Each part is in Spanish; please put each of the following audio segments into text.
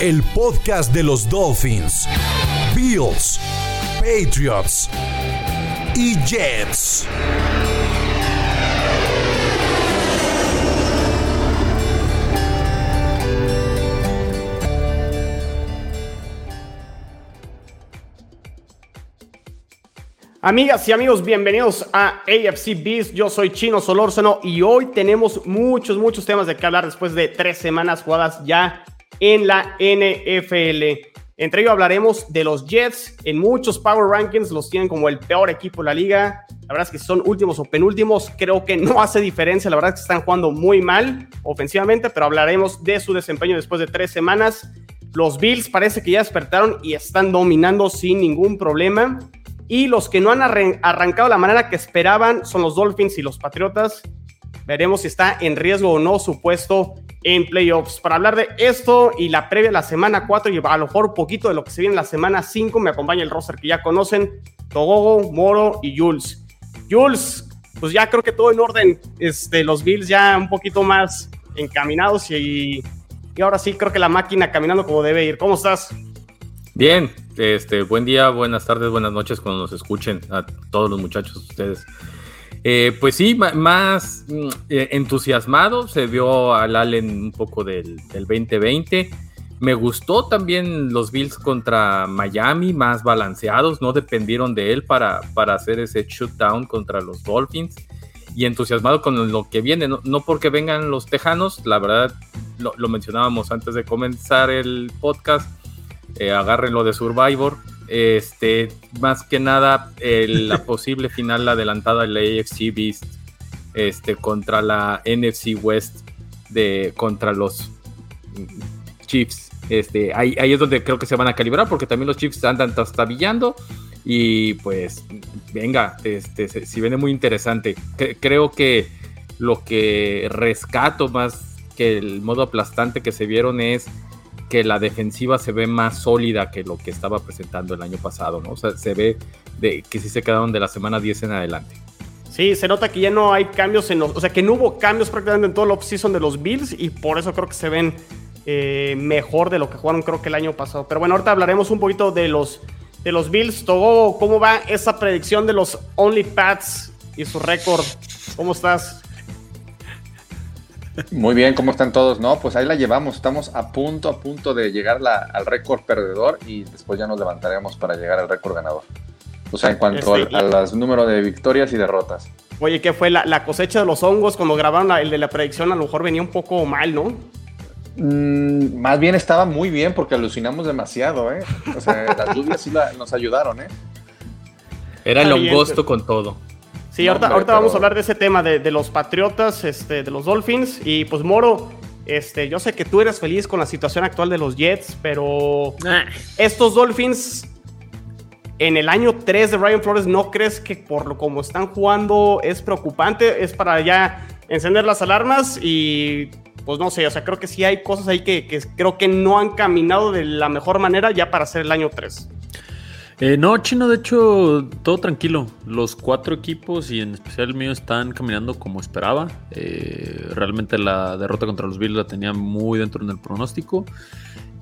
el podcast de los Dolphins, Bills, Patriots y Jets. Amigas y amigos, bienvenidos a AFC Beast. Yo soy Chino Solórzano y hoy tenemos muchos, muchos temas de que hablar después de tres semanas jugadas ya en la NFL. Entre ellos hablaremos de los Jets. En muchos Power Rankings los tienen como el peor equipo de la liga. La verdad es que son últimos o penúltimos. Creo que no hace diferencia. La verdad es que están jugando muy mal ofensivamente, pero hablaremos de su desempeño después de tres semanas. Los Bills parece que ya despertaron y están dominando sin ningún problema. Y los que no han arrancado la manera que esperaban son los Dolphins y los Patriotas. Veremos si está en riesgo o no su puesto en playoffs. Para hablar de esto y la previa de la semana 4 y a lo mejor un poquito de lo que se viene en la semana 5, me acompaña el roster que ya conocen, Togogo, Moro y Jules. Jules, pues ya creo que todo en orden, este, los Bills ya un poquito más encaminados y, y ahora sí creo que la máquina caminando como debe ir. ¿Cómo estás? Bien, este, buen día, buenas tardes, buenas noches cuando nos escuchen a todos los muchachos ustedes. Eh, pues sí, más mm, eh, entusiasmado, se vio al Allen un poco del, 2020. Me gustó también los Bills contra Miami, más balanceados, no dependieron de él para, para hacer ese shutdown contra los Dolphins. Y entusiasmado con lo que viene, no, porque vengan los Tejanos, la verdad lo, mencionábamos antes de comenzar el podcast, eh, agárrenlo de Survivor, este, más que nada, la posible final adelantada de la AFC Beast este, contra la NFC West de, contra los Chiefs. Este, ahí, ahí es donde creo que se van a calibrar porque también los Chiefs andan trastabillando y pues venga, este, si viene muy interesante. creo que lo que rescato más que el modo aplastante que se vieron es que la defensiva se ve más sólida que lo que estaba presentando el año pasado, ¿no? O sea, se ve de, que sí se quedaron de la semana 10 en adelante. Sí, se nota que ya no hay cambios en los. O sea, que no hubo cambios prácticamente en todo el offseason de los Bills y por eso creo que se ven eh, mejor de lo que jugaron, creo que el año pasado. Pero bueno, ahorita hablaremos un poquito de los, de los Bills. Togo, ¿cómo va esa predicción de los Only Pats y su récord? ¿Cómo estás? Muy bien, ¿cómo están todos? No, pues ahí la llevamos. Estamos a punto, a punto de llegar al récord perdedor y después ya nos levantaremos para llegar al récord ganador. O sea, en cuanto este, al, a número de victorias y derrotas. Oye, ¿qué fue la, cosecha de los hongos cuando grabaron el de la predicción? A lo mejor venía un poco mal, ¿no? Mm, más bien estaba muy bien porque alucinamos demasiado, ¿eh? O sea, las lluvias sí nos ayudaron, ¿eh? Era el hongosto con todo. Sí, ahorita, vamos a hablar de ese tema, de, los Patriotas, este, de los Dolphins. Y pues Moro, este, yo sé que tú eres feliz con la situación actual de los Jets, pero ah. estos Dolphins en el año 3 de Ryan Flores, ¿no crees que por lo como están jugando es preocupante? Es para ya encender las alarmas y pues no sé, o sea, creo que sí hay cosas ahí que, que creo que no han caminado de la mejor manera ya para hacer el año 3. Eh, no, Chino, de hecho, todo tranquilo. Los cuatro equipos y en especial el mío están caminando como esperaba. Eh, realmente la derrota contra los Bills la tenía muy dentro del pronóstico.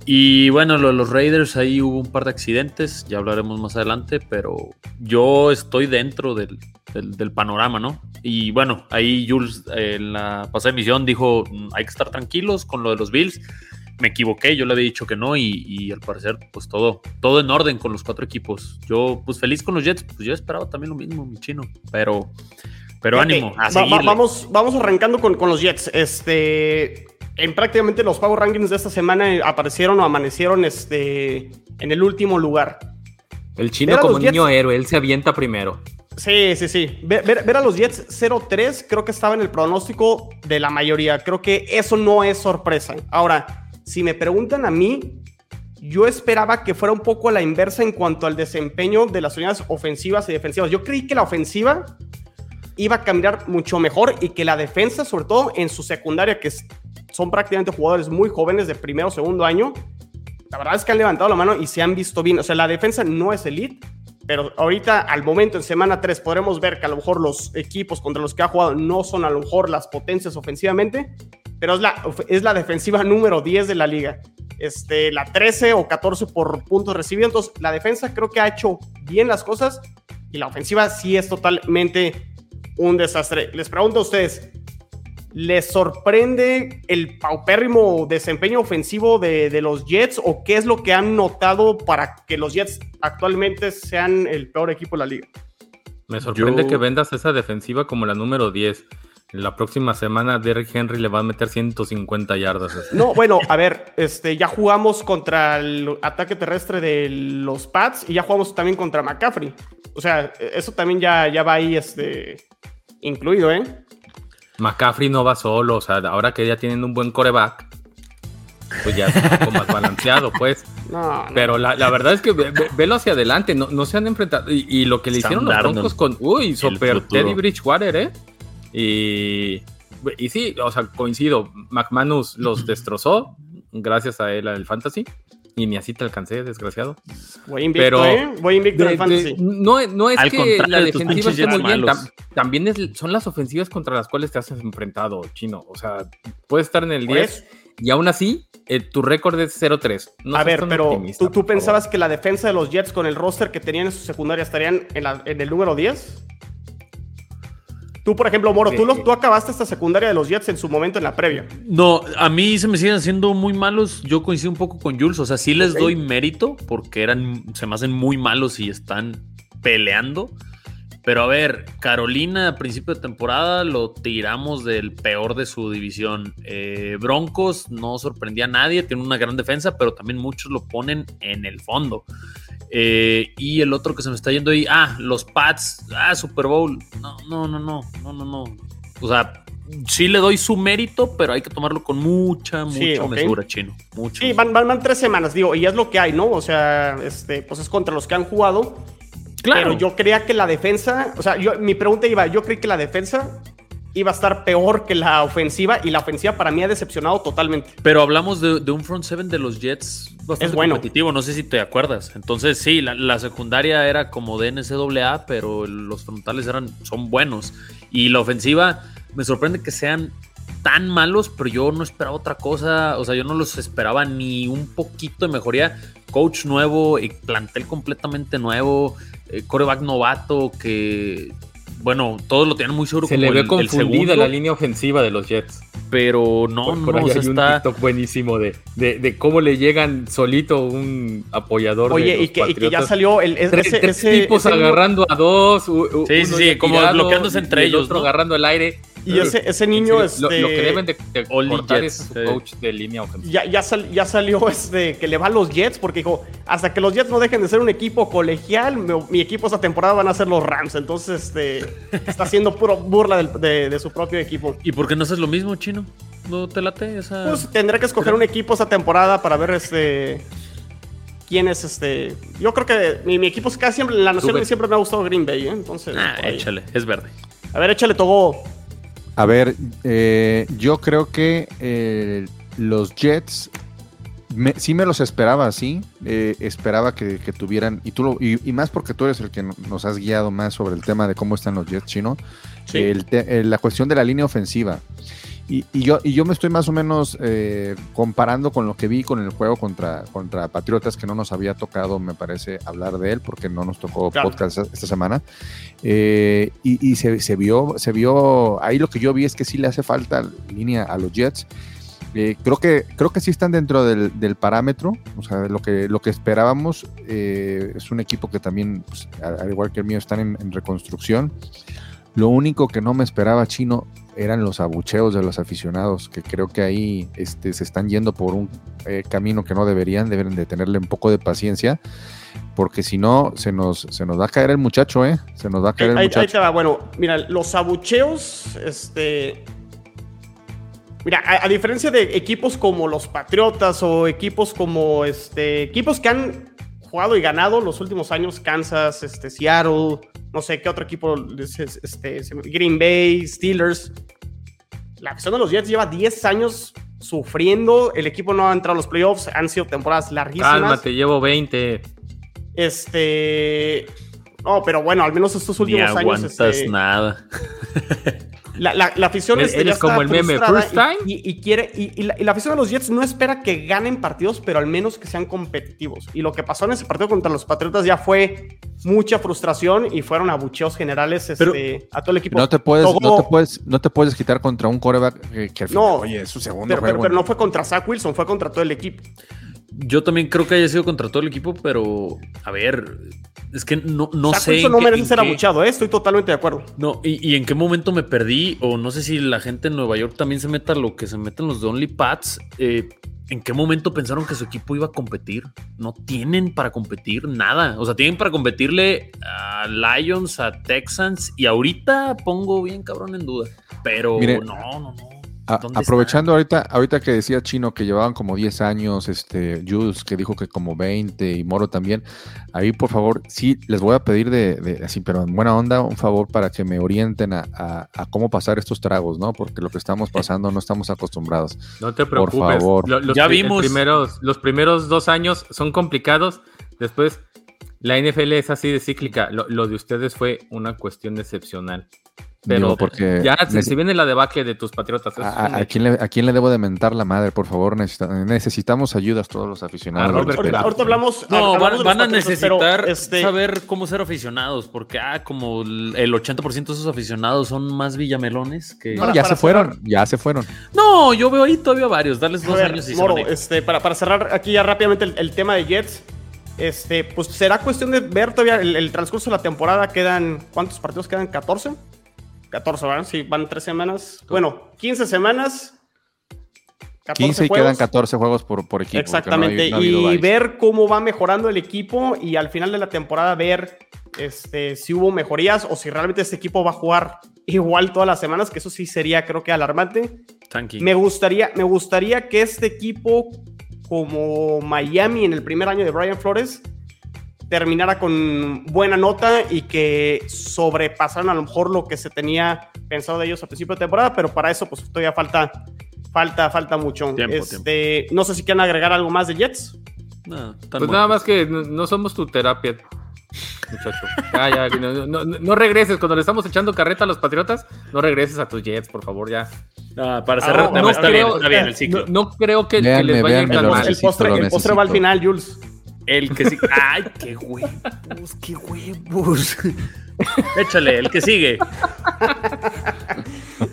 Y bueno, lo de los Raiders, ahí hubo un par de accidentes, ya hablaremos más adelante, pero yo estoy dentro del, panorama, ¿no? Y bueno, ahí Jules en la pasada emisión dijo, mm, hay que estar tranquilos con lo de los Bills me equivoqué, yo le había dicho que no y, al parecer pues todo, todo en orden con los cuatro equipos. Yo pues feliz con los Jets, pues yo esperaba también lo mismo, mi chino, pero, pero ánimo. vamos, vamos arrancando con, con, los Jets. Este, en prácticamente los Power Rankings de esta semana aparecieron o amanecieron este, en el último lugar. El chino como niño héroe, él se avienta primero. Sí, sí, sí. Ver, ver, a los Jets 0-3 creo que estaba en el pronóstico de la mayoría. Creo que eso no es sorpresa. Ahora, si me preguntan a mí, yo esperaba que fuera un poco a la inversa en cuanto al desempeño de las unidades ofensivas y defensivas. Yo creí que la ofensiva iba a caminar mucho mejor y que la defensa, sobre todo en su secundaria, que son prácticamente jugadores muy jóvenes de primero o segundo año, la verdad es que han levantado la mano y se han visto bien. O sea, la defensa no es elite, pero ahorita al momento en semana 3 podremos ver que a lo mejor los equipos contra los que ha jugado no son a lo mejor las potencias ofensivamente, pero es la, es la defensiva número 10 de la liga. Este, la 13 o 14 por puntos recibidos. Entonces, la defensa creo que ha hecho bien las cosas y la ofensiva sí es totalmente un desastre. Les pregunto a ustedes, ¿les sorprende el paupérrimo desempeño ofensivo de, los Jets o qué es lo que han notado para que los Jets actualmente sean el peor equipo de la liga? Me sorprende que vendas esa defensiva como la número 10. La próxima semana Derrick Henry le va a meter 150 yardas. No, bueno, a ver, este, ya jugamos contra el ataque terrestre de los Pats y ya jugamos también contra McCaffrey. O sea, eso también ya, ya va ahí este, incluido, ¿eh? McCaffrey no va solo, o sea, ahora que ya tienen un buen coreback, pues ya es un poco más balanceado, pues. No, Pero la, verdad es que velo hacia adelante, no, no se han enfrentado. Y, lo que le hicieron los Broncos con, uy, super Teddy Bridgewater, ¿eh? Y, y sí, o sea, coincido, McManus los destrozó, gracias a él al Fantasy. Y ni así te alcancé, desgraciado. Voy invicto, Pero, ¿eh? Voy invicto en fantasy. no, no es que la defensiva esté muy bien. también es, son las ofensivas contra las cuales te has enfrentado, chino. O sea, puedes estar en el 10 pues, y aún así eh, tu récord es 0-3. a ver, pero ¿tú, tú pensabas que la defensa de los Jets con el roster que tenían en su secundaria estarían en, en el número 10? Tú, por ejemplo, Moro, tú, tú acabaste esta secundaria de los Jets en su momento en la previa. No, a mí se me siguen haciendo muy malos. Yo coincido un poco con Jules. O sea, sí les doy mérito porque eran, se me hacen muy malos y están peleando. Pero a ver, Carolina a principio de temporada lo tiramos del peor de su división. Eh, Broncos no sorprendía a nadie, tiene una gran defensa, pero también muchos lo ponen en el fondo. Eh, y el otro que se me está yendo ahí, ah, los Pats, ah, Super Bowl. No, no, no, no, no, no, no. O sea, sí le doy su mérito, pero hay que tomarlo con mucha, mucha mesura, chino. Mucho. Sí, van, van, tres semanas, digo, y es lo que hay, ¿no? O sea, este, pues es contra los que han jugado. Claro. Pero yo creía que la defensa, o sea, yo, mi pregunta iba, yo creí que la defensa iba a estar peor que la ofensiva y la ofensiva para mí ha decepcionado totalmente. Pero hablamos de, un front seven de los Jets bastante es bueno. competitivo, no sé si te acuerdas. Entonces sí, la, secundaria era como de NCAA, pero los frontales eran, son buenos. Y la ofensiva me sorprende que sean tan malos, pero yo no esperaba otra cosa. O sea, yo no los esperaba ni un poquito de mejoría. Coach nuevo y plantel completamente nuevo, eh, coreback novato que bueno, todos lo tienen muy seguro. Se le ve confundida la línea ofensiva de los Jets. Pero no, por, no, hay un TikTok buenísimo de, de, cómo le llegan solito un apoyador. Oye, de y, que, y, que, ya salió el, ese, tres, tipos agarrando a dos. Sí, sí, sí, como bloqueándose entre ellos. otro agarrando el aire. Y ese, ese niño, este, lo, que deben de, de es su coach de línea ofensiva. Ya, ya, ya, salió este que le va a los Jets, porque dijo, hasta que los Jets no dejen de ser un equipo colegial, mi, equipo esta temporada van a ser los Rams. Entonces, este, está haciendo puro burla de, de, su propio equipo. ¿Y por qué no haces lo mismo, Chino? ¿No te late esa...? Pues tendré que escoger un equipo esta temporada para ver este... ¿Quién es este? Yo creo que mi, mi equipo casi siempre, la nación siempre me ha gustado Green Bay, ¿eh? Entonces. Ah, échale, es verde. A ver, échale Togo. A ver, eh, yo creo que eh, los Jets sí me los esperaba así. Eh, esperaba que, tuvieran, y tú y, más porque tú eres el que nos has guiado más sobre el tema de cómo están los Jets chino. la cuestión de la línea ofensiva. Y, yo, y yo me estoy más o menos eh, comparando con lo que vi con el juego contra, contra Patriotas, que no nos había tocado, me parece, hablar de él, porque no nos tocó podcast esta semana. Eh, y, se, vio, se vio, ahí lo que yo vi es que sí le hace falta línea a los Jets. Eh, creo, que, creo que sí están dentro del, parámetro, o sea, lo que, lo que esperábamos. es un equipo que también, pues, al igual que el mío, están en, en reconstrucción. Lo único que no me esperaba, Chino, eran los abucheos de los aficionados, que creo que ahí este, se están yendo por un eh, camino que no deberían, deben de tenerle un poco de paciencia, porque si no, se nos, se nos va a caer el muchacho, ¿eh? Se nos va a caer el muchacho. Ahí te va, bueno, mira, los abucheos, este... Mira, a, a diferencia de equipos como los Patriotas o equipos como este, equipos que han jugado y ganado los últimos años, Kansas, este, Seattle, no sé qué otro equipo, este, Green Bay, Steelers. La afición de los Jets lleva 10 años sufriendo, el equipo no ha entrado a los playoffs, han sido temporadas larguísimas. Cálmate, llevo 20. Este. No, pero bueno, al menos estos últimos Ni años. aguantas este, nada. La, la, la afición este, ya eres como el meme, first time. Y, y- y quiere, y, y la, y la afición de los Jets no espera que ganen partidos, pero al menos que sean competitivos. Y lo que pasó en ese partido contra los Patriotas ya fue mucha frustración y fueron abucheos generales este, a todo el equipo. No te puedes, Todo- no te puedes, no te puedes quitar contra un coreback que, que al final, No, oye, es su segundo pero, pero no fue contra Zach Wilson, fue contra todo el equipo. Yo también creo que haya sido contra todo el equipo, pero a ver, es que no, no Zach sé. Wilson en no merece ser qué- abucheado, ¿eh? estoy totalmente de acuerdo. No, y, y en qué momento me perdí, o no sé si la gente en Nueva York también se meta lo que se meten los de Only Pats. eh, ¿En qué momento pensaron que su equipo iba a competir? No tienen para competir nada. O sea, tienen para competirle a Lions, a Texans, y ahorita pongo bien cabrón en duda. Pero Mire, no, no, no. A- ¿Dónde aprovechando ahorita, ahorita que decía Chino que llevaban como 10 años, este, Jules que dijo que como 20 y Moro también, ahí por favor, sí, les voy a pedir de, de- así, pero en buena onda, un favor para que me orienten a, a- a cómo pasar estos tragos, ¿no? Porque lo que estamos pasando no estamos acostumbrados. No te Por preocupes. favor. Lo- los, Ya vimos. Primeros, los primeros dos años son complicados. Después, la NFL es así de cíclica. Lo, lo de ustedes fue una cuestión excepcional. Pero Digo, porque ya se viene la debacle de tus patriotas. a, a- a quién le, ¿A quién le debo de mentar la madre? Por favor, necesita- necesitamos ayudas todos los aficionados. Ahorita, hablamos. No, hablamos van, a necesitar este, saber cómo ser aficionados, porque ah, como el el 80% de esos aficionados son más villamelones que... No, ya se fueron, ya se fueron. No, yo veo ahí todavía varios, darles dos ver, años y se Moro, este, para, para cerrar aquí ya rápidamente el, el tema de Jets, este, pues será cuestión de ver todavía el, el transcurso de la temporada. Quedan, ¿cuántos partidos quedan? ¿14? 14, ¿verdad? Sí, van tres semanas. Bueno, 15 semanas. 14 15 y juegos. quedan 14 juegos por, por equipo. no Exactamente. no ha y ver cómo va mejorando el equipo y al final de la temporada ver este, si hubo mejorías o si realmente este equipo va a jugar igual todas las semanas, que eso sí sería creo que alarmante. Me gustaría, me gustaría que este equipo, como Miami en el primer año de Brian Flores, terminara con buena nota y que sobrepasaran a lo mejor lo que se tenía pensado de ellos a principio de temporada, pero para eso pues todavía falta, falta, falta mucho. Tiempo, este, No sé si quieren agregar algo más de Jets. No, Pues bueno. nada más que no, no somos tu terapia, muchacho. Ya, ya, no, no- regreses. Cuando le estamos echando carreta a los patriotas, no regreses a tus Jets, por favor, ya. Ah, para Ah, cerrar, no, tema, no está, bien, creo- está bien el ciclo. No, no creo que, les vaya a ir tan mal. el postre, el postre va al final, Jules. El que sigue. ¡Ay, qué huevos! ¡Qué huevos! Échale, el que sigue.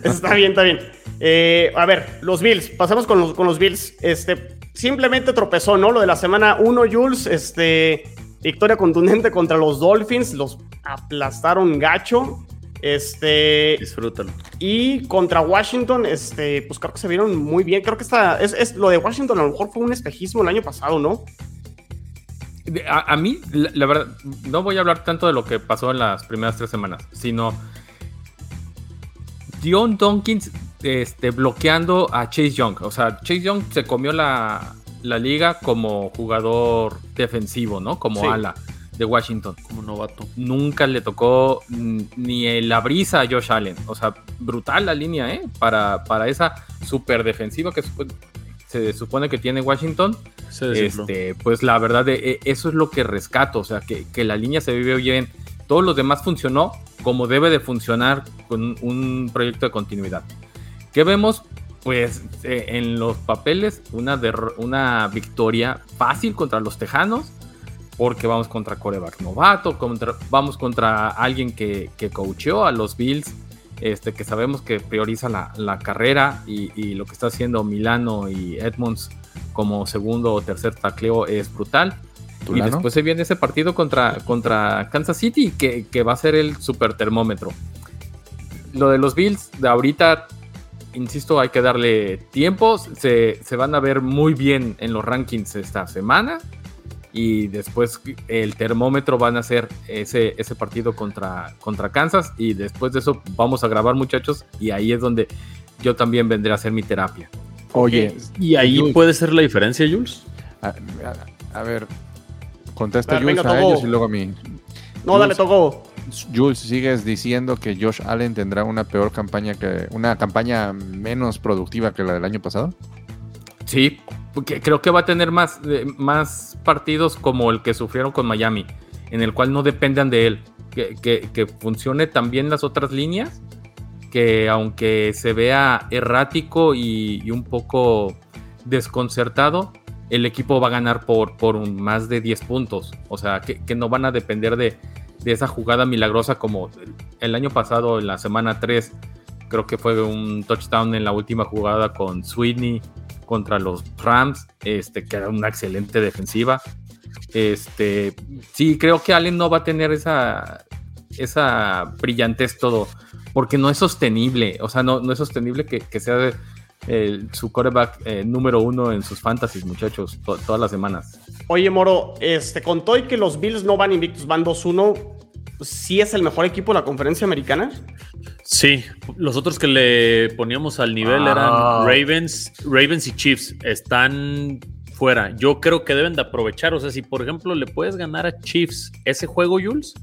Está bien, está bien. Eh, a ver, los Bills, pasamos con los, con los Bills. Este, simplemente tropezó, ¿no? Lo de la semana 1, Jules, este, victoria contundente contra los Dolphins, los aplastaron gacho. Este, Disfrútalo. y contra Washington, este, pues creo que se vieron muy bien. Creo que esta, es, es- lo de Washington a lo mejor fue un espejismo el año pasado, ¿no? A, a mí, la, la verdad, no voy a hablar tanto de lo que pasó en las primeras tres semanas, sino Dion Donkins este, bloqueando a Chase Young. O sea, Chase Young se comió la, la liga como jugador defensivo, ¿no? Como Sí. ala de Washington. Como novato. Nunca le tocó ni la brisa a Josh Allen. O sea, brutal la línea, ¿eh? Para, para esa super defensiva que se supone que tiene Washington. Este, pues la verdad, de, eh, eso es lo que rescato, o sea, que, que la línea se vive bien. Todo lo demás funcionó como debe de funcionar con un proyecto de continuidad. ¿Qué vemos? Pues eh, en los papeles, una, una victoria fácil contra los Tejanos, porque vamos contra coreback novato, contra, vamos contra alguien que, que coacheó a los Bills, este, que sabemos que prioriza la, la carrera y, y lo que está haciendo Milano y Edmonds como segundo o tercer tacleo es brutal. Y después se viene ese partido contra, contra Kansas City, que, que va a ser el super termómetro. Lo de los Bills, de ahorita, insisto, hay que darle tiempo. Se, se van a ver muy bien en los rankings esta semana. Y después el termómetro van a ser ese, ese partido contra, contra Kansas. Y después de eso vamos a grabar, muchachos. Y ahí es donde yo también vendré a hacer mi terapia. Oye, ¿Y ahí Jules, puede ser la diferencia, Jules? a, a- a ver, contesta A ver, Jules venga, a ellos y luego a mí. No, dale, tocó. Jules, sigues diciendo que Josh Allen tendrá una peor campaña que una campaña menos productiva que la del año pasado. Sí, porque creo que va a tener más, eh, más partidos como el que sufrieron con Miami, en el cual no dependan de él. Que, que- que funcione también las otras líneas, que aunque se vea errático y, un poco desconcertado, el equipo va a ganar por, por más de 10 puntos. O sea, que, no van a depender de, de esa jugada milagrosa como el, el año pasado, en la semana 3, creo que fue un touchdown en la última jugada con Sweeney contra los Rams, este, que era una excelente defensiva. Este, sí, creo que Allen no va a tener esa, esa brillantez todo, porque no es sostenible, o sea, no, no es sostenible que, que sea el- su quarterback eh, número uno en sus fantasies, muchachos, to- todas las semanas. Oye, Moro, este, con todo y que los Bills no van invictos, van 2-1, ¿sí es el mejor equipo de la conferencia americana? Sí, los otros que le poníamos al nivel Ah. eran Ravens, Ravens y Chiefs. Están fuera. Yo creo que deben de aprovechar. O sea, si por ejemplo le puedes ganar a Chiefs ese juego, Jules,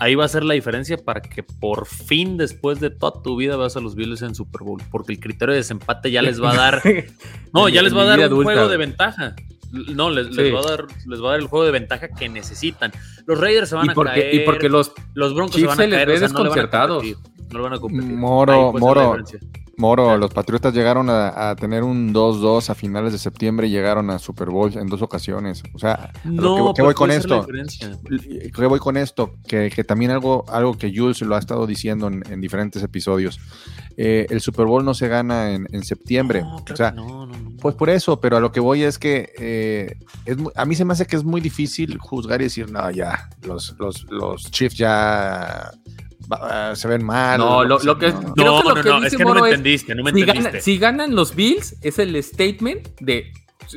ahí va a ser la diferencia para que por fin, después de toda tu vida, vas a los Bills en Super Bowl. Porque el criterio de desempate ya les va a dar. No, ya les va a dar un adulta, juego de ventaja. No, les, les Sí. va a dar, les va a dar el juego de ventaja que necesitan. Los Raiders se van Y a porque, caer. y porque los los Broncos Chiefs se van a se les caer. ve o sea, no le van a competir, No le van a competir. Moro, la Moro. Moro, los Patriotas llegaron a, a tener un 2-2 a finales de septiembre y llegaron a Super Bowl en dos ocasiones. O sea, a lo que- No, ¿qué pero voy con esto? ¿Qué voy con esto? Que, que también algo, algo que Jules lo ha estado diciendo en, en diferentes episodios. Eh, el Super Bowl no se gana en, en septiembre. No, claro o sea, no. Pues por eso, pero a lo que voy es que eh, es a mí se me hace que es muy difícil juzgar y decir, no, ya, los, los, los Chiefs ya va- se ven mal. No, lo, lo que no. creo No, que lo no, que no, dice es que no me entendiste, no me si, entendiste. gana- si ganan los Bills, es el statement de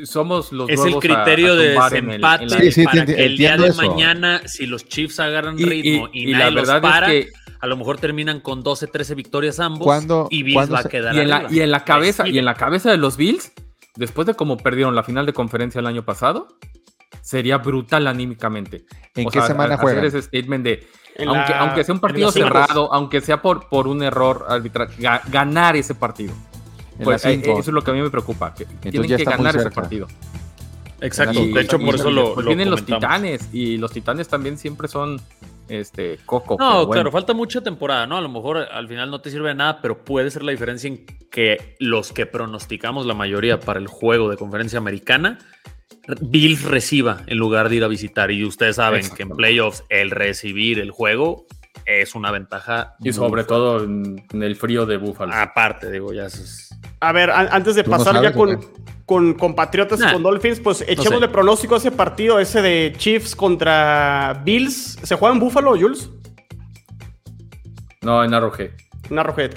somos los es el nuevos a- criterio a de tumbar en el- desempate en la- Sí, sí, para que el día de eso. mañana, si los Chiefs agarran Y- ritmo y- y, y nadie la los verdad para, es que a lo mejor terminan con 12, 13 victorias ambos ¿Cuándo- y Bills cuándo va a se- quedar y en la, y en la cabeza Ahí y en la cabeza de los Bills, después de cómo perdieron la final de conferencia el año pasado, sería brutal anímicamente. ¿En O qué sea, semana hacer juegan? ese statement de aunque, la- aunque sea un partido cerrado, aunque sea por, por un error arbitral, ga- ganar ese partido. Pues, eh, eso es lo que a mí me preocupa, que tienen que ganar ese partido. Exacto, Y- de hecho y- por eso y lo, lo vienen los titanes y los titanes también siempre son este coco. No, pero bueno. claro, falta mucha temporada, ¿no? A lo mejor al final no te sirve de nada, pero puede ser la diferencia en que los que pronosticamos la mayoría para el juego de conferencia americana, Bills reciba en lugar de ir a visitar. Y ustedes saben que en playoffs el recibir el juego es una ventaja. Y sobre fuerte. todo en, en el frío de Búfalo. Aparte, digo, ya es... A ver, an- antes de ¿Tú no pasar sabes ya con, con, con Patriotas y Nah. con Dolphins, pues echémosle sé. pronóstico a ese partido, ese de Chiefs contra Bills. ¿Se juega en Buffalo, Jules? No, en Arrowhead. En Arrowhead.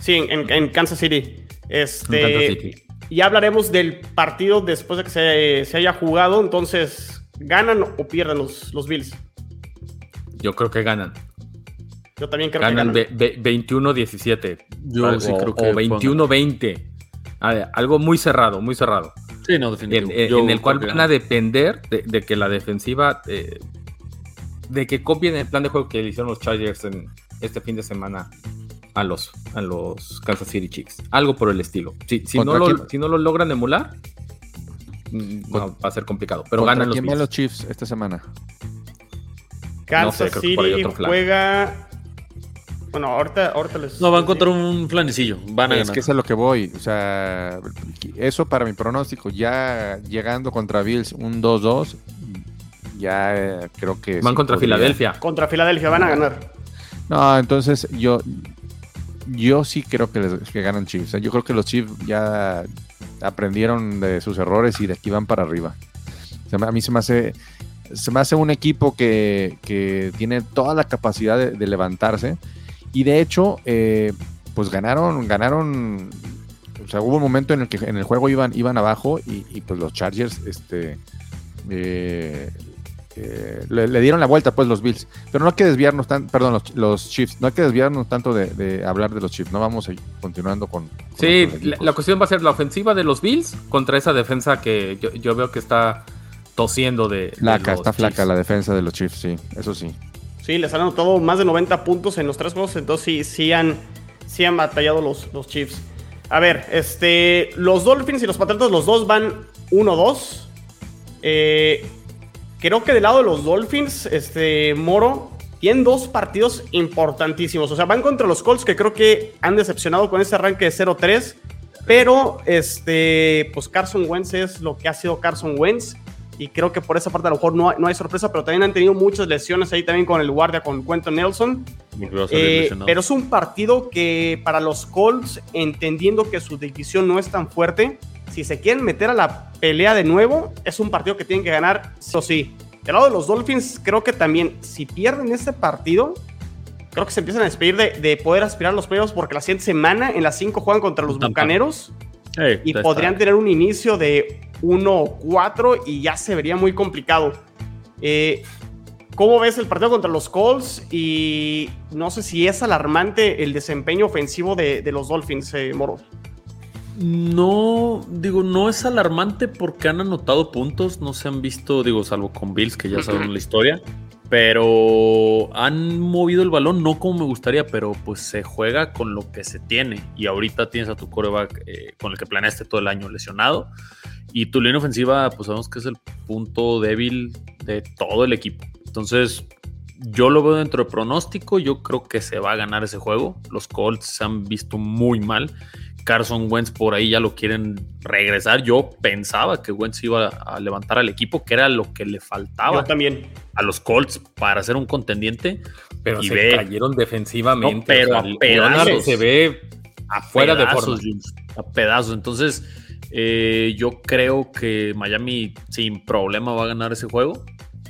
Sí, en, en- en Kansas City. Este, En Kansas City. Ya hablaremos del partido después de que se, se haya jugado. Entonces, ¿ganan o pierden los, los Bills? Yo creo que ganan. Yo también creo Ganan que ganan. ve- ve- 21-17. Yo Algo- sí creo que O pueden 21-20. Ah, Algo muy cerrado, muy cerrado. Sí, no, En, definitivo. en- el cual van a depender de, de que la defensiva. eh, de que copien el plan de juego que le hicieron los Chargers en este fin de semana a los, a los Kansas City Chiefs. Algo por el estilo. Si, si, no, ¿Contra lo, si no lo logran emular, mm, no, va a ser complicado. Pero ¿Contra ganan los quién van Bills. los Chiefs esta semana? Kansas no sé, City juega. Bueno, ahorita, ahorita les. No, van contra un flanecillo. Van a Es ganar. que es a lo que voy. O sea, eso para mi pronóstico. Ya llegando contra Bills un 2-2, ya eh, creo que. Van sí contra podría. Filadelfia. Contra Filadelfia van a ganar. No, entonces yo. Yo sí creo que, les- que ganan Chiefs. Sea, Yo creo que los Chiefs ya aprendieron de sus errores y de aquí van para arriba. A mí se me hace. Se me hace un equipo que, que tiene toda la capacidad de, de levantarse. Y de hecho, eh, pues ganaron, ganaron. O sea, hubo un momento en el que en el juego iban, iban abajo y, y, pues los Chargers, este, eh, le, dieron la vuelta pues los Bills. Pero no hay que desviarnos tanto, perdón, los, Chiefs, no hay que desviarnos tanto de, hablar de los Chiefs, no vamos a ir continuando con... sí, la, cuestión va a ser la ofensiva de los Bills contra esa defensa que yo, veo que está tosiendo de... Flaca, está flaca la defensa de los Chiefs, sí, eso sí. Sí, les han anotado más de 90 puntos en los tres juegos, entonces sí, sí han, sí han batallado los, los Chiefs. A ver, este, los Dolphins y los Patriotas, los dos van 1-2. Eh, creo que del lado de los Dolphins, este, Moro, tienen dos partidos importantísimos. O sea, van contra los Colts, que creo que han decepcionado con ese arranque de 0-3. Pero, este, pues Carson Wentz es lo que ha sido Carson Wentz. Y creo que por esa parte a lo mejor no hay, no hay sorpresa, pero también han tenido muchas lesiones ahí también con el guardia, con Quentin Nelson. Eh, pero es un partido que para los Colts, entendiendo que su división no es tan fuerte, si se quieren meter a la pelea de nuevo, es un partido que tienen que ganar sí o sí. Del lado de los Dolphins, creo que también, si pierden este partido, creo que se empiezan a despedir de, poder aspirar a los playoffs porque la siguiente semana en las 5 juegan contra los Bucaneros y podrían tener un inicio de 1-4 y ya se vería muy complicado. Eh, ¿Cómo ves el partido contra los Colts? Y no sé si es alarmante el desempeño ofensivo de, los Dolphins, eh, Moro. No, digo, no es alarmante porque han anotado puntos, no se han visto, digo, salvo con Bills, que ya saben la historia, pero han movido el balón, no como me gustaría, pero pues se juega con lo que se tiene. Y ahorita tienes a tu coreback eh, con el que planeaste todo el año lesionado. Y tu línea ofensiva, pues sabemos que es el punto débil de todo el equipo. Entonces, yo lo veo dentro del pronóstico. Yo creo que se va a ganar ese juego. Los Colts se han visto muy mal. Carson Wentz por ahí ya lo quieren regresar. Yo pensaba que Wentz iba a levantar al equipo, que era lo que le faltaba. también. A los Colts para ser un contendiente. Pero se cayeron defensivamente. pero a pedazos. Se ve afuera de forma. A pedazos. Entonces, eh, yo creo que Miami sin problema va a ganar ese juego.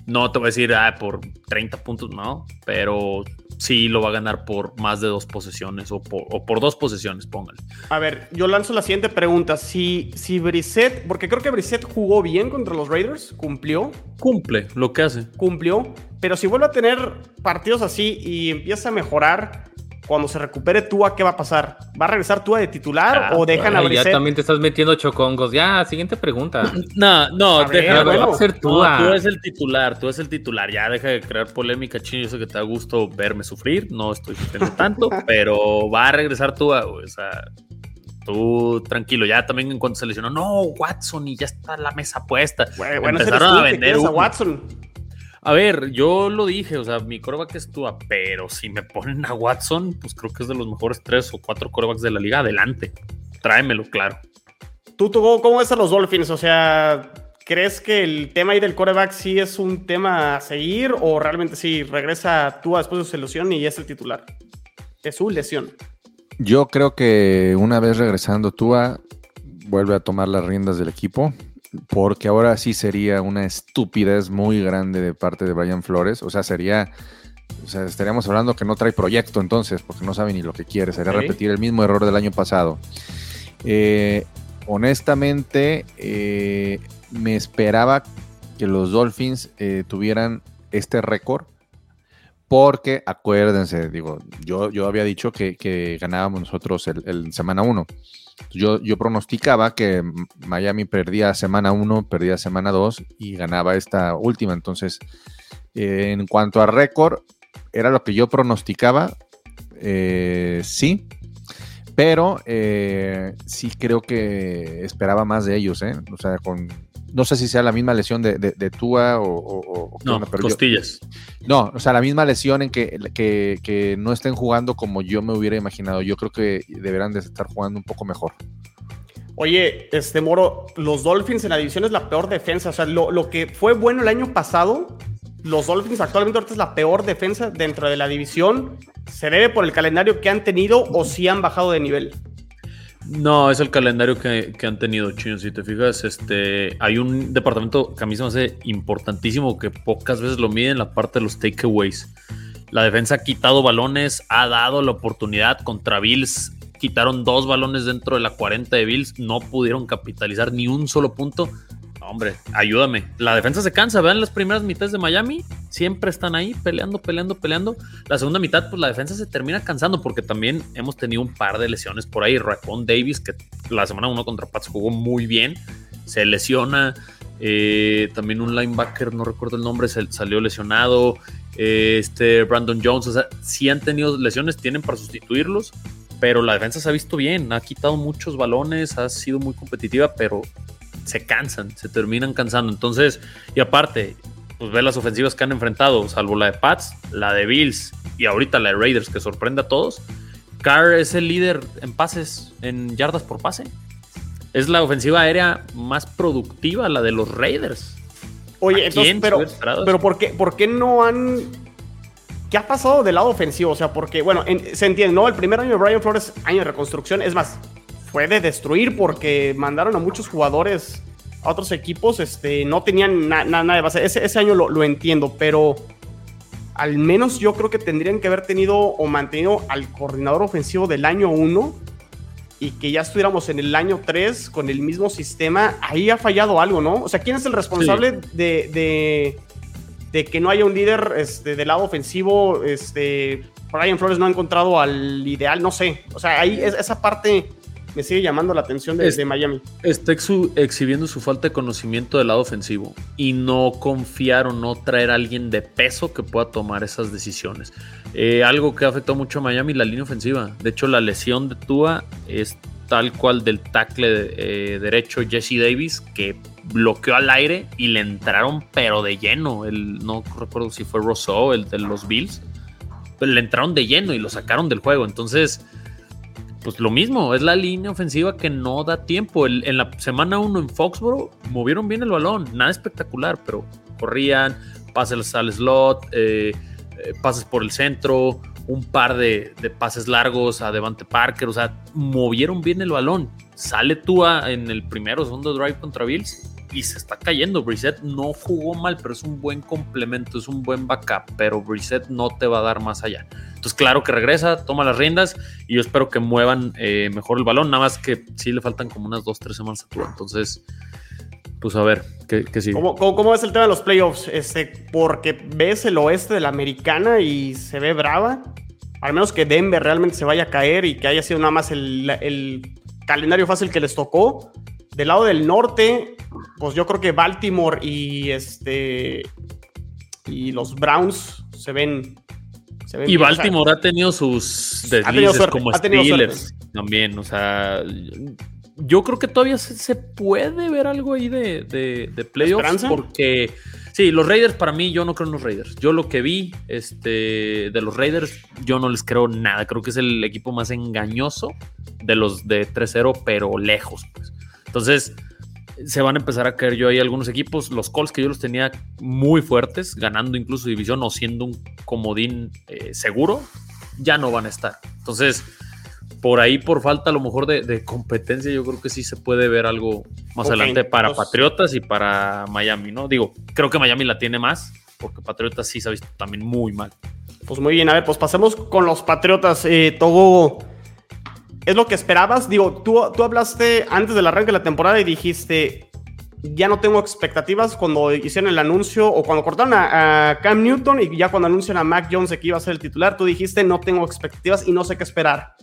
No te voy a decir ah, por 30 puntos, no, pero sí lo va a ganar por más de dos posesiones o por, dos posesiones, póngale. A ver, yo lanzo la siguiente pregunta. Si, si Brissett, porque creo que Brissett jugó bien contra los Raiders, cumplió. Cumple lo que hace. Cumplió, pero si vuelve a tener partidos así y empieza a mejorar, cuando se recupere Tua, ¿qué va a pasar? ¿Va a regresar Tua de titular o dejan a Brissett? Ya también te estás metiendo chocongos. Ya, siguiente pregunta. No, no, deja ver, ser Tua. tú es el titular, tú es el titular. Ya deja de crear polémica, chino. Yo sé que te da gusto verme sufrir, no estoy sufriendo tanto, pero va a regresar Tua, o sea, tú tranquilo, ya también en cuanto se lesionó, no, Watson, y ya está la mesa puesta. Bueno, Empezaron a vender a Watson. A ver, yo lo dije, o sea, mi coreback es Tua, pero si me ponen a Watson, pues creo que es de los mejores tres o cuatro corebacks de la liga. Adelante, tráemelo, claro. ¿Tú, tú cómo ves a los Dolphins? O sea, ¿crees que el tema ahí del coreback sí es un tema a seguir o realmente sí regresa Tua después de su lesión y es el titular? De su lesión. Yo creo que una vez regresando Tua, vuelve a tomar las riendas del equipo porque ahora sí sería una estupidez muy grande de parte de Brian Flores. O sea, sería, o sea, estaríamos hablando que no trae proyecto entonces, porque no sabe ni lo que quiere. Sería repetir el mismo error del año pasado. Eh, honestamente, eh, me esperaba que los Dolphins eh, tuvieran este récord. Porque acuérdense, digo, yo, yo había dicho que, ganábamos nosotros el, el semana 1. Yo, yo pronosticaba que Miami perdía semana 1, perdía semana 2 y ganaba esta última. Entonces, eh, en cuanto a récord, era lo que yo pronosticaba. Eh, sí, pero eh, sí creo que esperaba más de ellos, O sea, con, no sé si sea la misma lesión de, de, Tua o, no, costillas. no, o sea, la misma lesión en que, que, no estén jugando como yo me hubiera imaginado. Yo creo que deberán de estar jugando un poco mejor. Oye, este Moro, los Dolphins en la división es la peor defensa. O sea, lo, lo que fue bueno el año pasado, los Dolphins actualmente ahorita es la peor defensa dentro de la división. ¿Se debe por el calendario que han tenido o si han bajado de nivel? No, es el calendario que, han tenido, Chino. Si te fijas, este, hay un departamento que a mí se me hace importantísimo que pocas veces lo miden, la parte de los takeaways. La defensa ha quitado balones, ha dado la oportunidad contra Bills. Quitaron dos balones dentro de la 40 de Bills, no pudieron capitalizar ni un solo punto. Hombre, ayúdame. La defensa se cansa, vean las primeras mitades de Miami, siempre están ahí peleando, peleando, peleando. La segunda mitad, pues la defensa se termina cansando porque también hemos tenido un par de lesiones por ahí. Raquan Davis, que la semana 1 contra Pats jugó muy bien, se lesiona. Eh, también un linebacker, no recuerdo el nombre, salió lesionado. Eh, este Brandon Jones, o sea, si han tenido lesiones, tienen para sustituirlos pero la defensa se ha visto bien, ha quitado muchos balones, ha sido muy competitiva, pero se cansan, se terminan cansando. Entonces, y aparte, pues ve las ofensivas que han enfrentado, salvo la de Pats, la de Bills y ahorita la de Raiders, que sorprende a todos. Carr es el líder en pases, en yardas por pase. Es la ofensiva aérea más productiva, la de los Raiders. Oye, entonces, pero, pero ¿por, qué, ¿por qué no han ¿Qué ha pasado del lado ofensivo? O sea, porque, bueno, se entiende, ¿no? El primer año de Brian Flores, año de reconstrucción, es más, fue de destruir porque mandaron a muchos jugadores a otros equipos, este, no tenían nada de base. Ese, ese año lo, lo, entiendo, pero al menos yo creo que tendrían que haber tenido o mantenido al coordinador ofensivo del año 1 y que ya estuviéramos en el año 3 con el mismo sistema. Ahí ha fallado algo, ¿no? O sea, ¿quién es el responsable de, de de que no haya un líder este, del lado ofensivo. Este, Brian Flores no ha encontrado al ideal, no sé. O sea, ahí esa parte me sigue llamando la atención de, Miami. Está exhibiendo su falta de conocimiento del lado ofensivo y no confiar o no traer a alguien de peso que pueda tomar esas decisiones. Eh, algo que ha afectado mucho a Miami, la línea ofensiva. De hecho, la lesión de Tua es tal cual del tackle eh, derecho Jesse Davis, que bloqueó al aire y le entraron pero de lleno. El, no recuerdo si fue Rousseau, el de los Bills. Pero le entraron de lleno y lo sacaron del juego. Entonces, pues lo mismo, es la línea ofensiva que no da tiempo. en la semana 1 en Foxboro movieron bien el balón, nada espectacular, pero corrían, pases al slot, eh, eh, pases por el centro, un par de, de, pases largos a Devante Parker, o sea, movieron bien el balón. Sale Tua en el primero o segundo drive contra Bills y se está cayendo. Brissett no jugó mal, pero es un buen complemento, es un buen backup, pero Brissett no te va a dar más allá. Entonces, claro que regresa, toma las riendas y yo espero que muevan eh, mejor el balón, nada más que sí le faltan como unas dos, tres semanas a Tua. Entonces, pues a ver, ¿qué, qué sigue? ¿Cómo, cómo, es el tema de los playoffs? Este, porque ves el oeste de la americana y se ve brava. Al menos que Denver realmente se vaya a caer y que haya sido nada más el, el calendario fácil que les tocó. Del lado del norte, pues yo creo que Baltimore y este y los Browns se ven. y Baltimore ha tenido sus deslices como Steelers también. O sea, yo creo que todavía se, puede ver algo ahí de, de, playoffs porque. Sí, los Raiders para mí, yo no creo en los Raiders. Yo lo que vi este, de los Raiders, yo no les creo nada. Creo que es el equipo más engañoso de los de 3-0, pero lejos. Pues. Entonces, se van a empezar a caer yo ahí algunos equipos. Los Colts que yo los tenía muy fuertes, ganando incluso división o siendo un comodín eh, seguro, ya no van a estar. Entonces, por ahí, por falta a lo mejor de, competencia, yo creo que sí se puede ver algo más adelante para Patriotas y para Miami, ¿no? Digo, creo que Miami la tiene más, porque Patriotas sí se ha visto también muy mal. Pues muy bien, a ver, pues pasemos con los Patriotas. Eh, todo ¿Es lo que esperabas? Digo, tú, tú hablaste antes del arranque de la temporada y dijiste, ya no tengo expectativas cuando hicieron el anuncio o cuando cortaron a, Cam Newton y ya cuando anuncian a Mac Jones que iba a ser el titular, tú dijiste, no tengo expectativas y no sé qué esperar.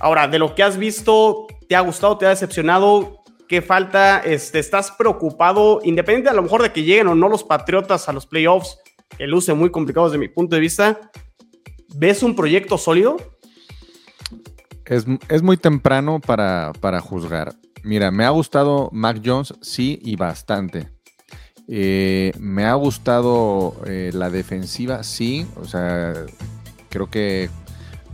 Ahora, de lo que has visto, ¿te ha gustado, te ha decepcionado? ¿Qué falta? Este, ¿Estás preocupado? Independiente a lo mejor de que lleguen o no los Patriotas a los playoffs, que luce muy complicado desde mi punto de vista, ¿ves un proyecto sólido? Es, muy temprano para, juzgar. Mira, me ha gustado Mac Jones, sí, y bastante. Eh, me ha gustado eh, la defensiva, sí. O sea, creo que,